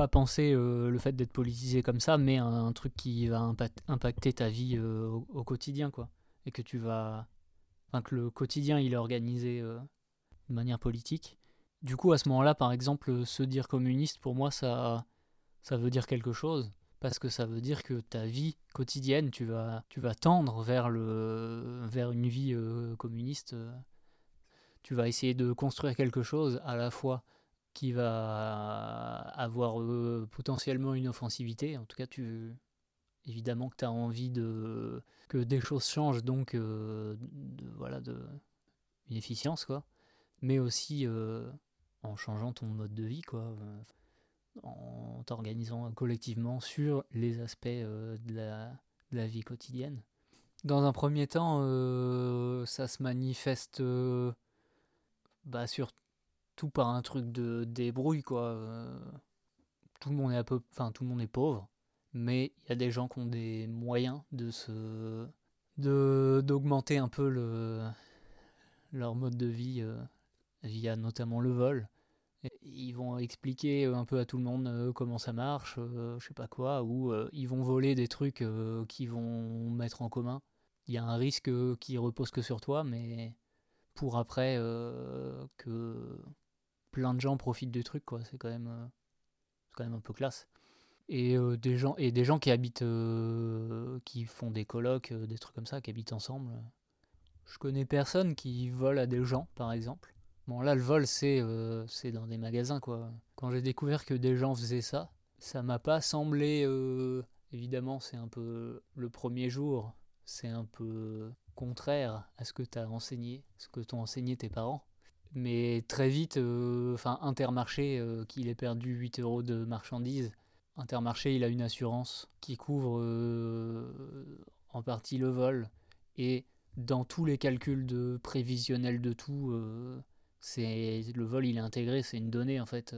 pas penser euh, le fait d'être politisé comme ça mais un, truc qui va impact- impacter ta vie euh, au, quotidien quoi. Et que tu vas enfin que le quotidien il est organisé euh, de manière politique. Du coup à ce moment-là par exemple se dire communiste pour moi ça ça veut dire quelque chose. Parce que ça veut dire que ta vie quotidienne, tu vas, tu vas tendre vers, le, vers une vie communiste. Tu vas essayer de construire quelque chose à la fois qui va avoir euh, potentiellement une offensivité. En tout cas, tu, évidemment que tu as envie de, que des choses changent, donc euh, voilà, de, une efficience, quoi. Mais aussi euh, en changeant ton mode de vie, quoi en t'organisant collectivement sur les aspects de, la, de la vie quotidienne. Dans un premier temps, ça se manifeste bah, surtout par un truc de débrouille, quoi. Euh, tout le monde est un peu, enfin tout le monde est pauvre, mais il y a des gens qui ont des moyens de se, de d'augmenter un peu le leur mode de vie euh, via notamment le vol. Ils vont expliquer un peu à tout le monde euh, comment ça marche, je sais pas quoi, ou ils vont voler des trucs qu'ils vont mettre en commun. Il y a un risque qui repose que sur toi, mais pour après que plein de gens profitent du truc, quoi. C'est quand même, euh, quand même un peu classe. Et euh, des gens et des gens qui habitent, euh, qui font des colocs, euh, des trucs comme ça, qui habitent ensemble. Je connais personne qui vole à des gens, par exemple. Bon, là, le vol, c'est c'est dans des magasins, quoi. Quand j'ai découvert que des gens faisaient ça, ça m'a pas semblé. Évidemment, c'est un peu. Le premier jour, c'est un peu contraire à ce que t'as enseigné, ce que t'ont enseigné tes parents. Mais très vite, euh, enfin, Intermarché, euh, qu'il ait perdu 8 euros de marchandises, Intermarché, il a une assurance qui couvre euh, en partie le vol. Et dans tous les calculs de prévisionnels de tout, euh, C'est le vol, il est intégré, c'est une donnée en fait.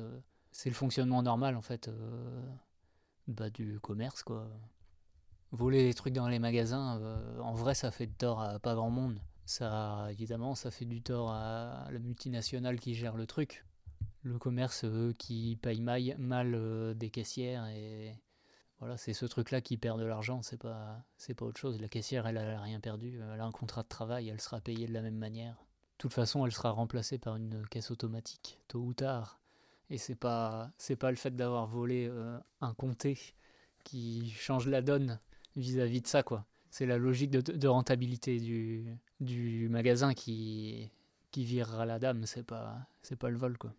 c'est le fonctionnement normal en fait bah, du commerce quoi. Voler des trucs dans les magasins, en vrai, ça fait de tort à pas grand monde. Ça, évidemment, ça fait du tort à la multinationale qui gère le truc. Le commerce qui paye mal euh, des caissières et voilà, c'est ce truc-là qui perd de l'argent, c'est pas, c'est pas autre chose. La caissière, elle, elle a rien perdu. Elle a un contrat de travail, elle sera payée de la même manière. De toute façon, elle sera remplacée par une caisse automatique, tôt ou tard. Et c'est pas, c'est pas le fait d'avoir volé euh, un comté qui change la donne vis-à-vis de ça, quoi. C'est la logique de, rentabilité du, magasin qui, virera la dame, c'est pas, c'est pas le vol, quoi.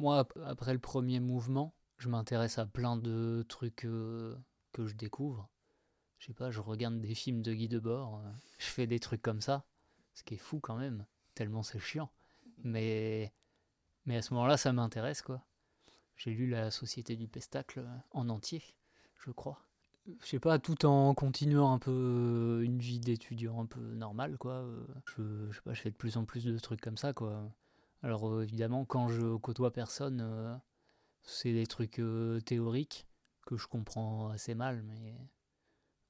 Moi, ap- après le premier mouvement, je m'intéresse à plein de trucs euh, que je découvre. Je sais pas, je regarde des films de Guy Debord, euh, je fais des trucs comme ça, ce qui est fou quand même, tellement c'est chiant. Mais, mais à ce moment-là, ça m'intéresse, quoi. J'ai lu La Société du Pestacle euh, en entier, je crois. Je sais pas, tout en continuant un peu euh, une vie d'étudiant un peu normale, quoi. euh, Je, sais pas, je fais de plus en plus de trucs comme ça, quoi. Alors euh, évidemment, quand je côtoie personne, c'est des trucs théoriques que je comprends assez mal, mais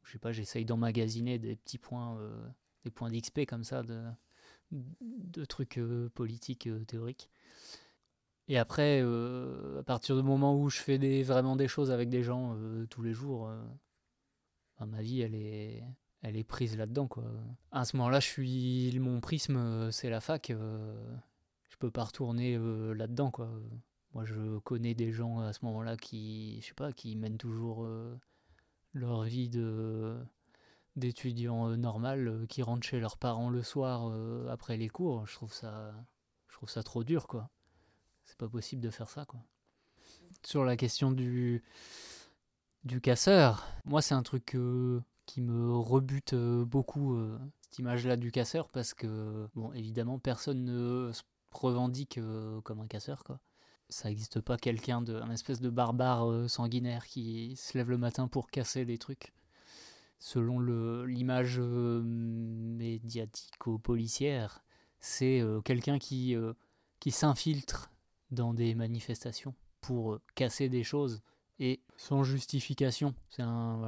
je sais pas, j'essaye d'emmagasiner des petits points, des points d'XP comme ça, de, trucs politiques théoriques. Et après, à partir du moment où je fais vraiment des choses avec des gens tous les jours, ma vie, elle est, elle est prise là-dedans, quoi. À ce moment-là, je suis, mon prisme, euh, c'est la fac. euh, je peux pas retourner euh, là-dedans, quoi. Moi, je connais des gens à ce moment-là qui, je sais pas, qui mènent toujours euh, leur vie de d'étudiants normal, qui rentrent chez leurs parents le soir après les cours. Je trouve ça, je trouve ça trop dur, quoi. C'est pas possible de faire ça, quoi. Sur la question du du casseur, moi, c'est un truc euh, qui me rebute euh, beaucoup euh, cette image-là du casseur parce que, bon, évidemment, personne ne se revendique comme un casseur, quoi. Ça n'existe pas quelqu'un de, un espèce de barbare sanguinaire qui se lève le matin pour casser des trucs. Selon l'image médiatico-policière, c'est quelqu'un qui, qui s'infiltre dans des manifestations pour casser des choses et sans justification. C'est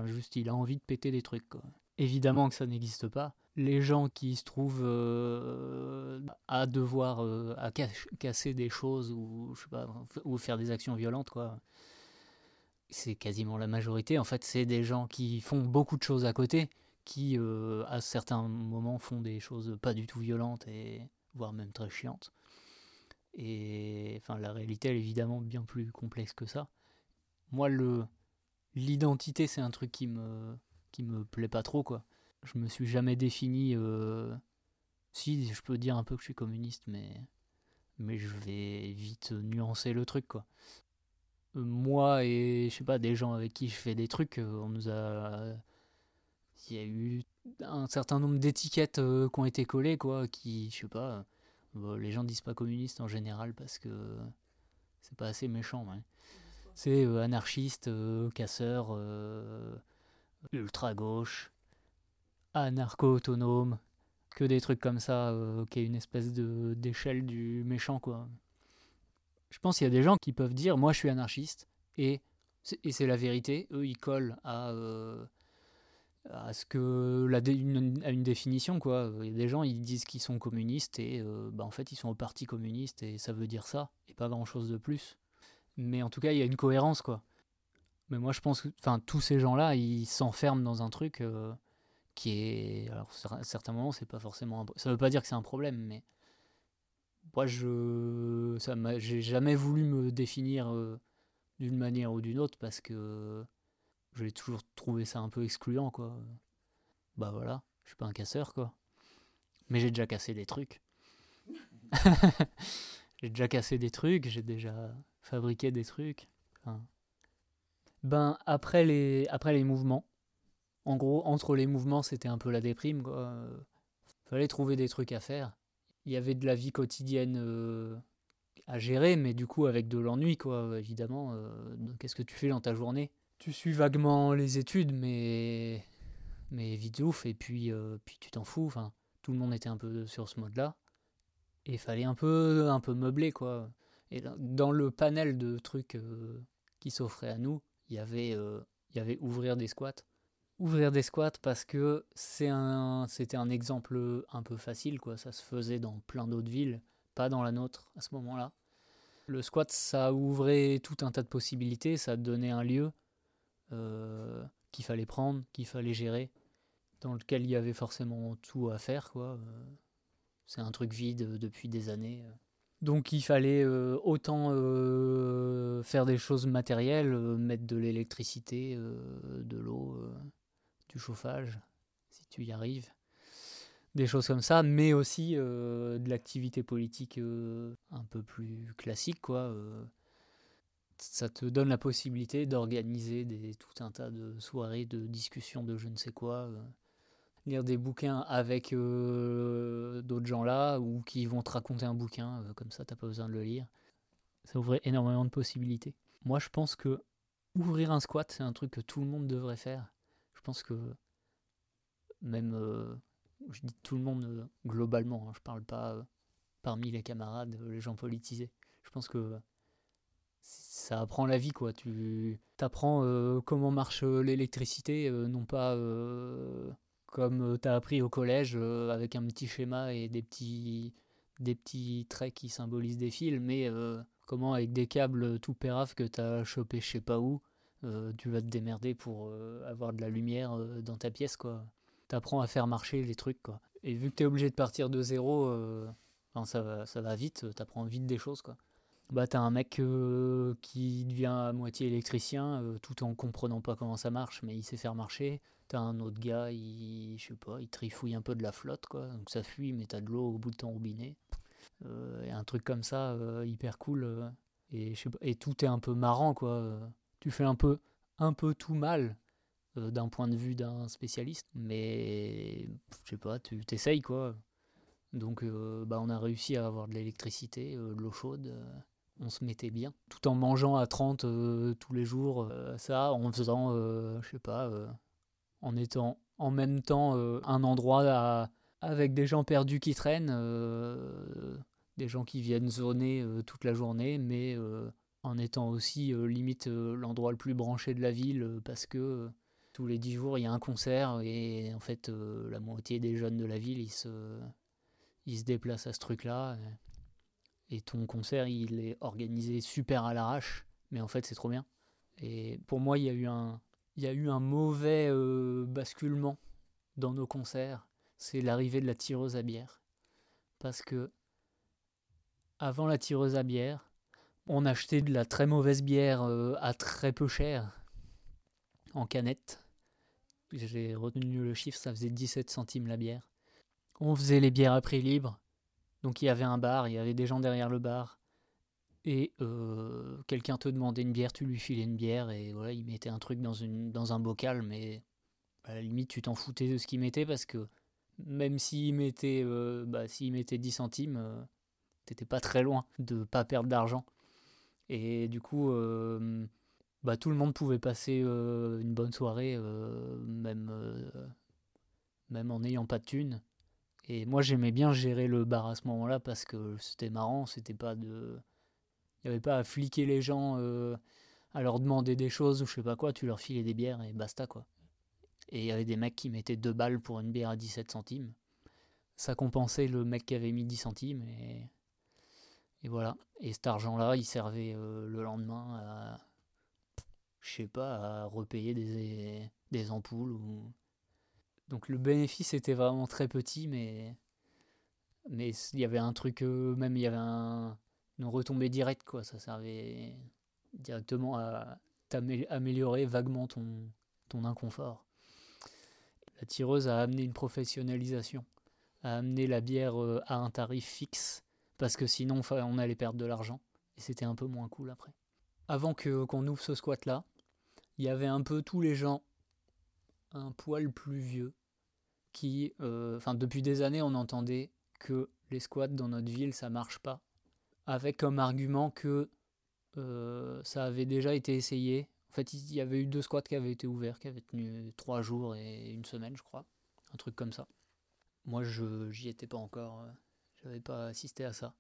juste, il a envie de péter des trucs. quoi. Évidemment que ça n'existe pas. Les gens qui se trouvent euh, à devoir euh, à casser des choses ou je sais pas ou faire des actions violentes quoi. C'est quasiment la majorité. En fait, c'est des gens qui font beaucoup de choses à côté, qui euh, à certains moments font des choses pas du tout violentes et voire même très chiantes. Et enfin, la réalité, elle est évidemment bien plus complexe que ça. Moi, le l'identité, c'est un truc qui me me plaît pas trop, quoi. Je me suis jamais défini. euh, Si, je peux dire un peu que je suis communiste, mais je vais vite nuancer le truc, quoi. Euh, Moi et je sais pas des gens avec qui je fais des trucs, euh, on nous a il y a eu un certain nombre d'étiquettes qui ont été collées, quoi, qui, je sais pas, les gens disent pas communiste en général parce que c'est pas assez méchant, ouais. C'est euh, anarchiste, euh, casseur, euh, ultra-gauche, anarcho-autonome, que des trucs comme ça, qui est une espèce de d'échelle du méchant, quoi. Je pense qu'il y a des gens qui peuvent dire, moi je suis anarchiste, et c'est la vérité, eux ils collent à, une, définition, quoi. Il y a des gens, ils disent qu'ils sont communistes, et bah, en fait ils sont au parti communiste, et ça veut dire ça, et pas grand-chose de plus. Mais en tout cas, il y a une cohérence, quoi. Mais moi, je pense que tous ces gens-là, ils s'enferment dans un truc euh, qui est. Alors, à certains moments, c'est pas forcément. un- Ça veut pas dire que c'est un problème, mais. Moi, je. J'ai jamais voulu me définir euh, d'une manière ou d'une autre parce que j'ai toujours trouvé ça un peu excluant, quoi. Bah voilà, je suis pas un casseur, quoi. Mais j'ai déjà cassé des trucs. j'ai déjà cassé des trucs, j'ai déjà fabriqué des trucs. Ben, après les, après les mouvements, en gros, entre les mouvements, c'était un peu la déprime, quoi. Fallait trouver des trucs à faire. Il y avait de la vie quotidienne euh, à gérer, mais du coup, avec de l'ennui, quoi, évidemment. euh, Qu'est-ce que tu fais dans ta journée? Tu suis vaguement les études, mais. Mais vite ouf, et puis, euh, puis tu t'en fous. Enfin, tout le monde était un peu sur ce mode-là. Et fallait un peu, un peu meubler, quoi. Et dans- le panel de trucs euh, qui s'offraient à nous, il y avait, euh, il y avait ouvrir des squats. Ouvrir des squats parce que c'était un exemple un peu facile, quoi. Ça se faisait dans plein d'autres villes, pas dans la nôtre à ce moment-là. Le squat, ça ouvrait tout un tas de possibilités, ça donnait un lieu euh, qu'il fallait prendre, qu'il fallait gérer, dans lequel il y avait forcément tout à faire, quoi. C'est un truc vide depuis des années. Donc il fallait euh, autant euh, faire des choses matérielles, euh, mettre de l'électricité, de l'eau, du chauffage, si tu y arrives. Des choses comme ça, mais aussi de l'activité politique un peu plus classique, quoi. ça te donne la possibilité d'organiser tout un tas de soirées, de discussions de je ne sais quoi. Lire des bouquins avec euh, d'autres gens là ou qui vont te raconter un bouquin, euh, comme ça t'as pas besoin de le lire. Ça ouvrait énormément de possibilités. Moi je pense que ouvrir un squat c'est un truc que tout le monde devrait faire. Je pense que même, euh, je dis tout le monde globalement, hein, je parle pas parmi les camarades, les gens politisés. Je pense que ça apprend la vie quoi. Tu apprends comment marche l'électricité, non pas comme tu as appris au collège euh, avec un petit schéma et des petits, des petits traits qui symbolisent des fils, mais euh, comment avec des câbles tout pérave que tu as chopé je sais pas où, euh, tu vas te démerder pour euh, avoir de la lumière euh, dans ta pièce quoi. T'apprends à faire marcher les trucs quoi. Et vu que tu es obligé de partir de zéro, euh, ça, va, ça va vite, t'apprends vite des choses quoi. Bah t'as un mec euh, qui devient à moitié électricien euh, tout en comprenant pas comment ça marche, mais il sait faire marcher. T'as un autre gars, il, je sais pas, il trifouille un peu de la flotte, quoi. Donc ça fuit, mais t'as de l'eau au bout de ton robinet. Euh, et un truc comme ça, euh, hyper cool. euh, et, je sais pas, et tout est un peu marrant, quoi. Tu fais un peu, un peu tout mal d'un point de vue d'un spécialiste, mais je sais pas, tu t'essayes, quoi. Donc bah, on a réussi à avoir de l'électricité, de l'eau chaude. on se mettait bien, tout en mangeant à 30 euh, tous les jours, ça, en faisant, euh, je sais pas, en étant en même temps euh, un endroit avec des gens perdus qui traînent, euh, des gens qui viennent zoner euh, toute la journée, mais en étant aussi limite l'endroit le plus branché de la ville, parce que tous les 10 jours il y a un concert, et en fait la moitié des jeunes de la ville, ils se, ils se déplacent à ce truc-là. et- et ton concert il est organisé super à l'arrache mais en fait c'est trop bien et pour moi il y a eu un il y a eu un mauvais euh, basculement dans nos concerts c'est l'arrivée de la tireuse à bière. Parce que avant la tireuse à bière on achetait de la très mauvaise bière euh, à très peu cher en canette. J'ai retenu le chiffre ça faisait 17 centimes la bière. On faisait les bières à prix libre. Donc il y avait un bar, il y avait des gens derrière le bar. Et euh, quelqu'un te demandait une bière, tu lui filais une bière et voilà, il mettait un truc dans, une, dans un bocal, mais à la limite tu t'en foutais de ce qu'il mettait parce que même s'il mettait, euh, bah, s'il mettait 10 centimes, euh, t'étais pas très loin de pas perdre d'argent. Et du coup, euh, bah, tout le monde pouvait passer une bonne soirée, même, même en n'ayant pas de thunes. Et moi j'aimais bien gérer le bar à ce moment-là parce que c'était marrant, c'était pas de. Il n'y avait pas à fliquer les gens, euh, à leur demander des choses ou je sais pas quoi, tu leur filais des bières et basta quoi. Et il y avait des mecs qui mettaient deux balles pour une bière à 17 centimes. Ça compensait le mec qui avait mis 10 centimes et. Voilà. Et cet argent-là, il servait euh, le lendemain à. Je sais pas, à repayer des, ampoules ou. Donc le bénéfice était vraiment très petit, mais mais il y avait un truc, euh, même il y avait un, une retombée quoi. Ça servait directement à améliorer vaguement ton, inconfort. La tireuse a amené une professionnalisation, a amené la bière euh, à un tarif fixe, parce que sinon on allait perdre de l'argent, et c'était un peu moins cool après. Avant que qu'on ouvre ce squat-là, il y avait un peu tous les gens un poil plus vieux qui, euh, depuis des années, on entendait que les squats dans notre ville, ça marche pas, avec comme argument que euh, ça avait déjà été essayé. En fait, il y avait eu deux squats qui avaient été ouverts, qui avaient tenu trois jours et une semaine, je crois, un truc comme ça. Moi, je j'y étais pas encore, euh, J'avais pas assisté à ça.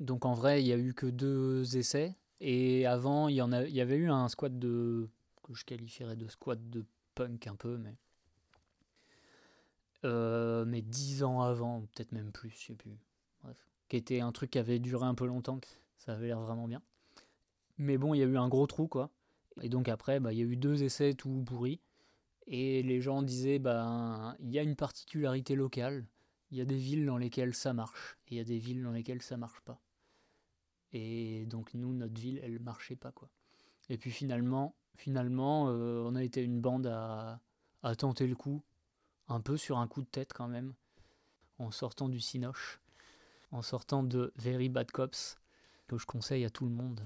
Donc en vrai, il y a eu que deux essais. Et avant, il y, en a, il y avait eu un squat de. que je qualifierais de squat de punk un peu, mais. Euh, mais dix ans avant, peut-être même plus, je sais plus. Bref. Qui était un truc qui avait duré un peu longtemps. Ça avait l'air vraiment bien. Mais bon, il y a eu un gros trou, quoi. Et donc après, bah, il y a eu deux essais tout pourris. Et les gens disaient, bah, il y a une particularité locale. Il y a des villes dans lesquelles ça marche. Et il y a des villes dans lesquelles ça marche pas. Et donc nous, notre ville, elle marchait pas, quoi. Et puis finalement, finalement, euh, on a été une bande à, à tenter le coup. Un peu sur un coup de tête quand même. En sortant du Cinoche. En sortant de Very Bad Cops. Que je conseille à tout le monde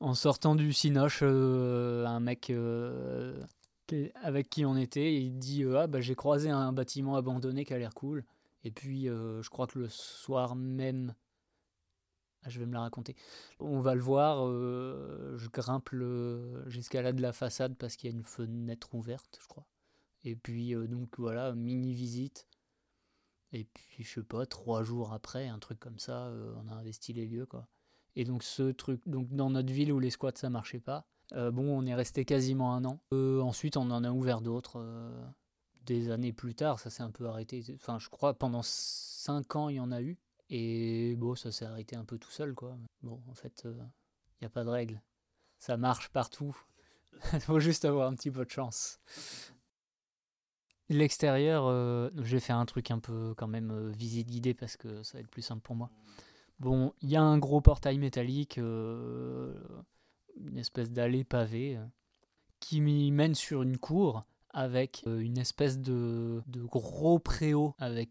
en sortant du Cinoche, euh, un mec euh, avec qui on était, il dit euh, Ah, bah, j'ai croisé un bâtiment abandonné qui a l'air cool. Et puis, je crois que le soir même, ah, je vais me la raconter. On va le voir, je grimpe, j'escalade la façade parce qu'il y a une fenêtre ouverte, je crois. Et puis, donc voilà, mini visite. Et puis, je sais pas, trois jours après, un truc comme ça, euh, on a investi les lieux, quoi. Et donc ce truc, donc dans notre ville où les squats ça marchait pas, euh, bon on est resté quasiment un an. Euh, ensuite on en a ouvert d'autres. euh, des années plus tard, ça s'est un peu arrêté. Enfin je crois pendant cinq ans il y en a eu. Et bon ça s'est arrêté un peu tout seul quoi. Bon en fait il n'y a pas de règle. Ça marche partout. Il faut juste avoir un petit peu de chance. L'extérieur, euh, j'ai fait un truc un peu quand même euh, visite guidée parce que ça va être plus simple pour moi. Bon, il y a un gros portail métallique, euh, une espèce d'allée pavée, euh, qui mène sur une cour avec euh, une espèce de, de gros préau avec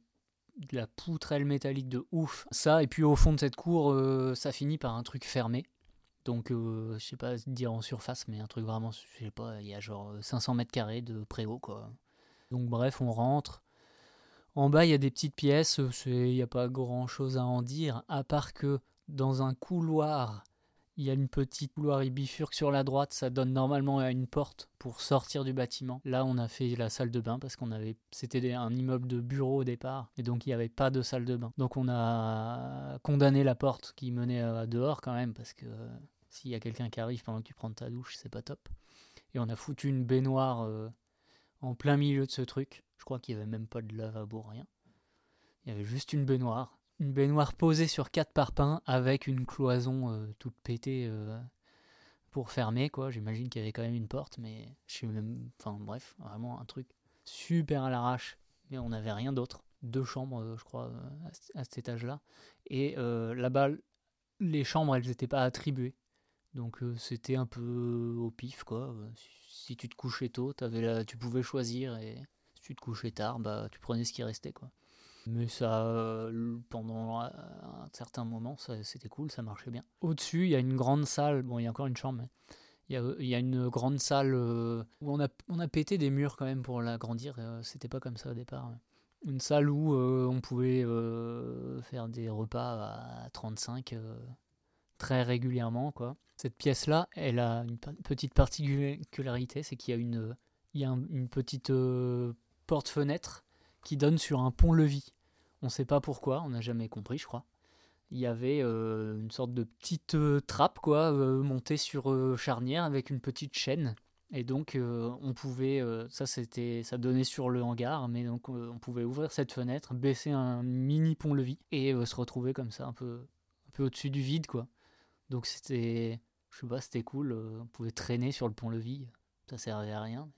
de la poutrelle métallique de ouf. Ça, et puis au fond de cette cour, ça finit par un truc fermé. Donc, je sais pas dire en surface, mais un truc vraiment, je sais pas, il y a genre 500 mètres carrés de préau, quoi. Donc, bref, on rentre. En bas, il y a des petites pièces, il n'y a pas grand chose à en dire, à part que dans un couloir, il y a une petite couloir, il bifurque sur la droite, ça donne normalement à une porte pour sortir du bâtiment. Là, on a fait la salle de bain parce qu'on avait, c'était un immeuble de bureau au départ, et donc il n'y avait pas de salle de bain. Donc on a condamné la porte qui menait à dehors quand même, parce que euh, s'il y a quelqu'un qui arrive pendant que tu prends ta douche, c'est pas top. Et on a foutu une baignoire euh, en plein milieu de ce truc. Je crois qu'il n'y avait même pas de lavabo, rien. Il y avait juste une baignoire. Une baignoire posée sur quatre parpaings avec une cloison euh, toute pétée euh, pour fermer, quoi. J'imagine qu'il y avait quand même une porte, mais je sais même. Enfin, bref, vraiment un truc super à l'arrache. Mais on n'avait rien d'autre. Deux chambres, euh, je crois, à, cet étage-là. Et là-bas, les chambres, elles n'étaient pas attribuées. Donc c'était un peu au pif, quoi. Si tu te couchais tôt, t'avais la... tu pouvais choisir et si tu te couchais tard, bah tu prenais ce qui restait, quoi. Mais ça, euh, pendant un certain moment, c'était cool, ça marchait bien. Au-dessus, il y a une grande salle. Bon, il y a encore une chambre, mais il y a, il y a une grande salle euh, où on a, on a pété des murs quand même pour l'agrandir. euh, C'était pas comme ça au départ. Une salle où on pouvait faire des repas à 35 euh, très régulièrement, quoi. Cette pièce-là, elle a une petite particularité, c'est qu'il y a une, il y a un- une petite euh, porte-fenêtre qui donne sur un pont-levis. On ne sait pas pourquoi, on n'a jamais compris, je crois. Il y avait euh, une sorte de petite euh, trappe, quoi, montée sur charnière avec une petite chaîne. Et donc, on pouvait, ça c'était, ça donnait sur le hangar, mais donc on pouvait ouvrir cette fenêtre, baisser un mini pont-levis et se retrouver comme ça, un peu, un peu au-dessus du vide, quoi. Donc c'était, je sais pas, c'était cool. euh, on pouvait traîner sur le pont-levis, ça servait à rien,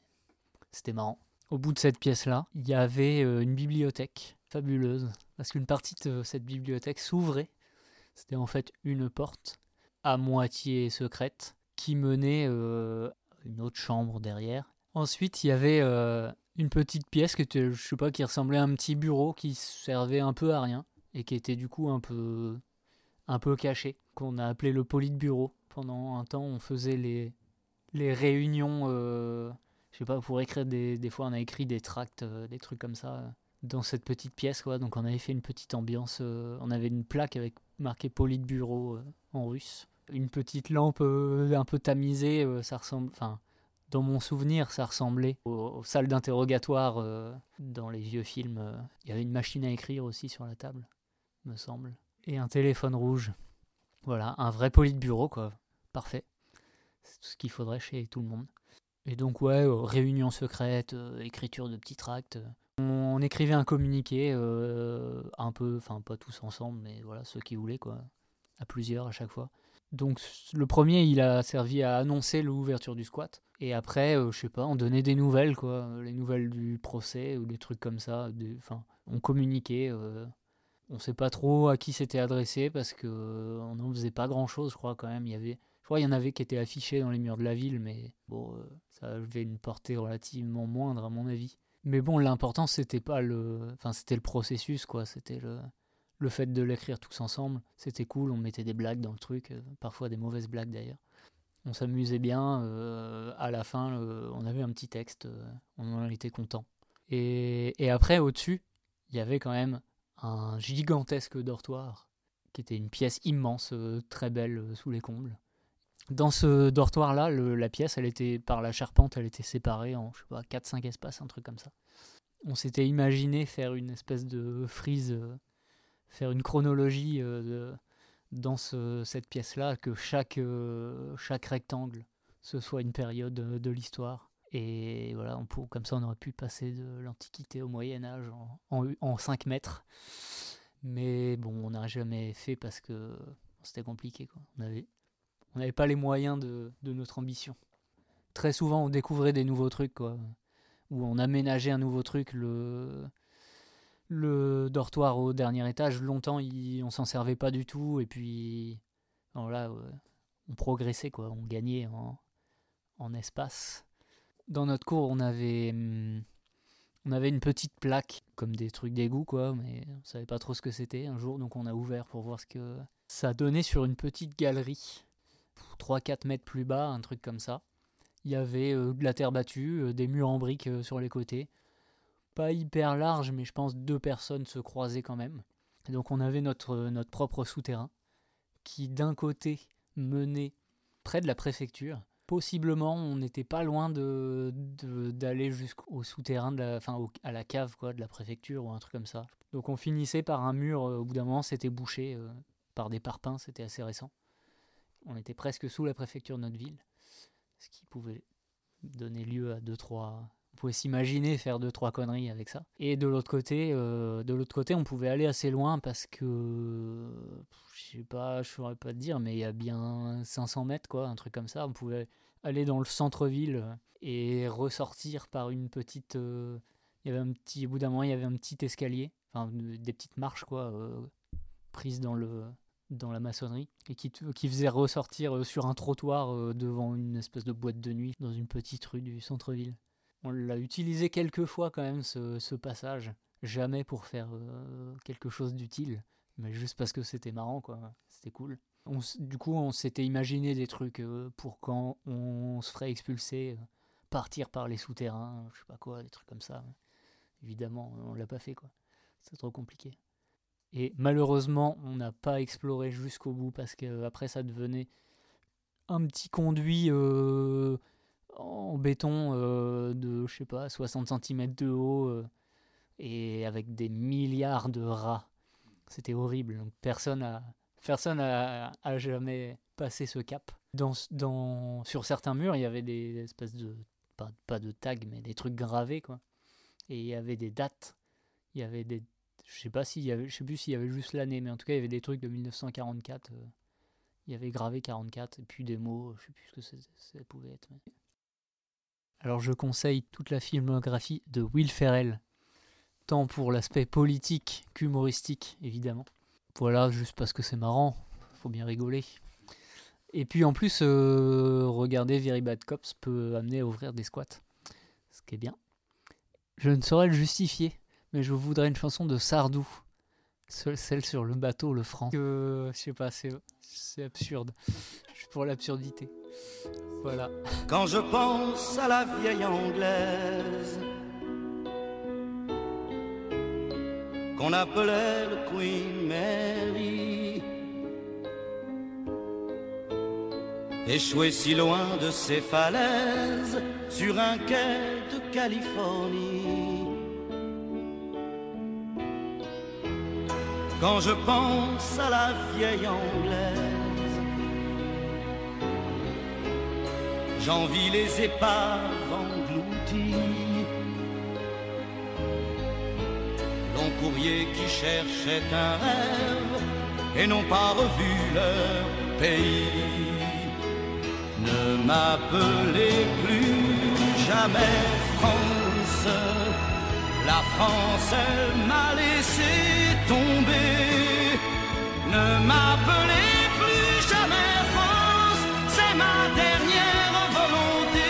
c'était marrant. Au bout de cette pièce-là, il y avait euh, une bibliothèque fabuleuse, parce qu'une partie de cette bibliothèque s'ouvrait. C'était en fait une porte à moitié secrète qui menait euh, une autre chambre derrière. Ensuite, il y avait euh, une petite pièce qui était, je sais pas, qui ressemblait à un petit bureau qui servait un peu à rien et qui était du coup un peu, un peu caché, qu'on a appelé le bureau. Pendant un temps, on faisait les, les réunions, euh, je sais pas, pour écrire des, des fois, on a écrit des tracts, euh, des trucs comme ça. euh, dans cette petite pièce, quoi. Donc on avait fait une petite ambiance. euh, on avait une plaque avec marqué Politburo en russe. Une petite lampe un peu tamisée, ça ressemble. Enfin, dans mon souvenir, ça ressemblait aux, salles d'interrogatoire dans les vieux films. Il y avait une machine à écrire aussi sur la table. me semble. Et un téléphone rouge. Voilà, un vrai politburo, quoi. Parfait. C'est tout ce qu'il faudrait chez tout le monde. Et donc, ouais, euh, réunion secrète, euh, écriture de petits tracts. On, on écrivait un communiqué, euh, un peu, enfin, pas tous ensemble, mais voilà, ceux qui voulaient, quoi. À plusieurs à chaque fois. Donc, le premier, il a servi à annoncer l'ouverture du squat. Et après, euh, je sais pas, on donnait des nouvelles, quoi. euh, Les nouvelles du procès ou des trucs comme ça. Enfin, on communiquait. On sait pas trop à qui c'était adressé parce que euh, on n'en faisait pas grand chose, je crois, quand même. Il y avait, je crois, il y en avait qui étaient affichés dans les murs de la ville, mais bon, euh, ça avait une portée relativement moindre, à mon avis. Mais bon, l'important, c'était pas le. Enfin, c'était le processus, quoi. C'était le. Le fait de l'écrire tous ensemble, c'était cool, on mettait des blagues dans le truc, euh, parfois des mauvaises blagues d'ailleurs on s'amusait bien. à la fin, on avait un petit texte, on en était content. Et, et après, au-dessus, il y avait quand même un gigantesque dortoir, qui était une pièce immense, euh, très belle, euh, sous les combles. Dans ce dortoir-là, la pièce, elle était par la charpente, elle était séparée en, je sais pas, 4-5 espaces, un truc comme ça. On s'était imaginé faire une espèce de frise, euh, faire une chronologie de, dans ce- cette pièce-là que chaque, chaque rectangle ce soit une période de l'histoire. Et voilà, on comme ça on aurait pu passer de l'Antiquité au Moyen Âge en, en, en 5 mètres. Mais bon, on n'a jamais fait parce que c'était compliqué. Quoi. On n'avait on n'avait pas les moyens de, de notre ambition. Très souvent, on découvrait des nouveaux trucs, quoi. Ou on aménageait un nouveau truc. Le, le dortoir au dernier étage, longtemps, il- on s'en servait pas du tout. Et puis, voilà, ouais, on progressait, quoi. On gagnait en, en espace. Dans notre cours, on avait, hum, on avait une petite plaque, comme des trucs d'égout, quoi, mais on savait pas trop ce que c'était un jour, donc on a ouvert pour voir ce que ça donnait sur une petite galerie, 3-4 mètres plus bas, un truc comme ça. Il y avait euh, de la terre battue, euh, des murs en briques euh, sur les côtés. Pas hyper large, mais je pense deux personnes se croisaient quand même. Donc on avait notre propre souterrain, qui d'un côté menait près de la préfecture. Possiblement, on n'était pas loin de, d'aller jusqu'au souterrain, de la, enfin à la cave quoi, de la préfecture ou un truc comme ça. Donc on finissait par un mur, euh, au bout d'un moment c'était bouché euh, par des parpaings, c'était assez récent. On était presque sous la préfecture de notre ville, ce qui pouvait donner lieu à deux trois. On pouvait s'imaginer faire deux trois conneries avec ça. Et de l'autre côté, euh, de l'autre côté, on pouvait aller assez loin parce que je sais pas, je saurais pas te dire, mais il y a bien 500 mètres quoi, un truc comme ça. On pouvait aller dans le centre-ville et ressortir par une petite. euh, y avait un petit, au bout d'un moment, il y avait un petit escalier, enfin de- des petites marches quoi, euh, prises dans le dans la maçonnerie et qui, qui faisait ressortir sur un trottoir devant une espèce de boîte de nuit dans une petite rue du centre-ville. On l'a utilisé quelques fois quand même ce, passage, jamais pour faire euh, quelque chose d'utile, mais juste parce que c'était marrant quoi, c'était cool. Du coup, on s'était imaginé des trucs euh, pour quand on se ferait expulser, euh, partir par les souterrains, je sais pas quoi, des trucs comme ça. Évidemment, on l'a pas fait quoi. C'est trop compliqué. Et malheureusement, on n'a pas exploré jusqu'au bout parce que après ça devenait un petit conduit en béton euh, de, je sais pas, 60 cm de haut euh, et avec des milliards de rats. C'était horrible. Personne a, personne a, jamais passé ce cap. Dans, sur certains murs, il y avait des espèces de, pas, pas de tags, mais des trucs gravés, quoi. Et il y avait des dates. Il y avait des, je sais pas y avait, je sais plus s'il y avait juste l'année, mais en tout cas, il y avait des trucs de 1944. euh, il y avait gravé 44, et puis des mots, je sais plus ce que ça pouvait être. Alors je conseille toute la filmographie de Will Ferrell, tant pour l'aspect politique qu'humoristique, évidemment. Voilà, juste parce que c'est marrant, faut bien rigoler. Et puis en plus, euh, regarder Very Bad Cops peut amener à ouvrir des squats, ce qui est bien. Je ne saurais le justifier, mais je voudrais une chanson de Sardou, celle sur le bateau, le franc. Que, je sais pas, c'est c'est absurde. Je suis pour l'absurdité. Voilà. Quand je pense à la vieille anglaise qu'on appelait le Queen Mary, échouée si loin de ses falaises sur un quai de Californie. Quand je pense à la vieille anglaise. J'envie les épaves englouties, long courrier qui cherchait un rêve et n'ont pas revu leur pays. Ne m'appelez plus jamais France, la France elle m'a laissé tomber. Ne m'appelez plus jamais France, c'est ma dernière volonté.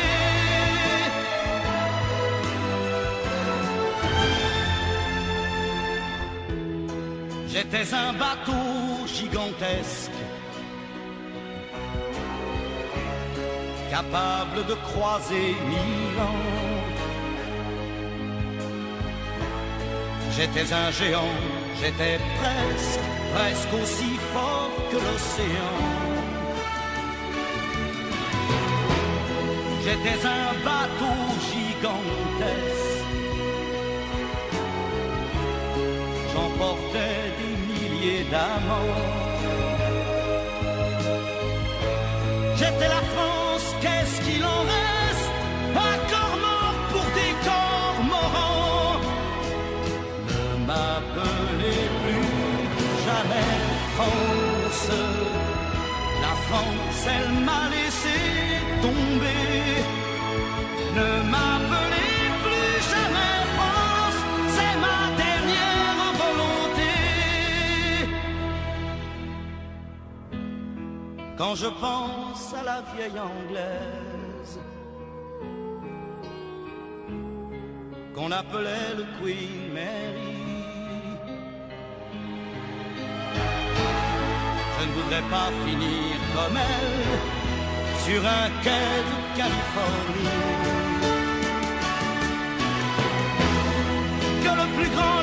J'étais un bateau gigantesque, capable de croiser mille ans. J'étais un géant, j'étais presque, presque aussi fort que l'océan. J'étais un bateau gigantesque. J'emportais des milliers d'amants. J'étais la France, La France, elle m'a laissé tomber. Ne m'appelez plus jamais France, c'est ma dernière volonté. Quand je pense à la vieille anglaise qu'on appelait le Queen Mary, pas finir comme elle sur un quai de Californie. Que le plus grand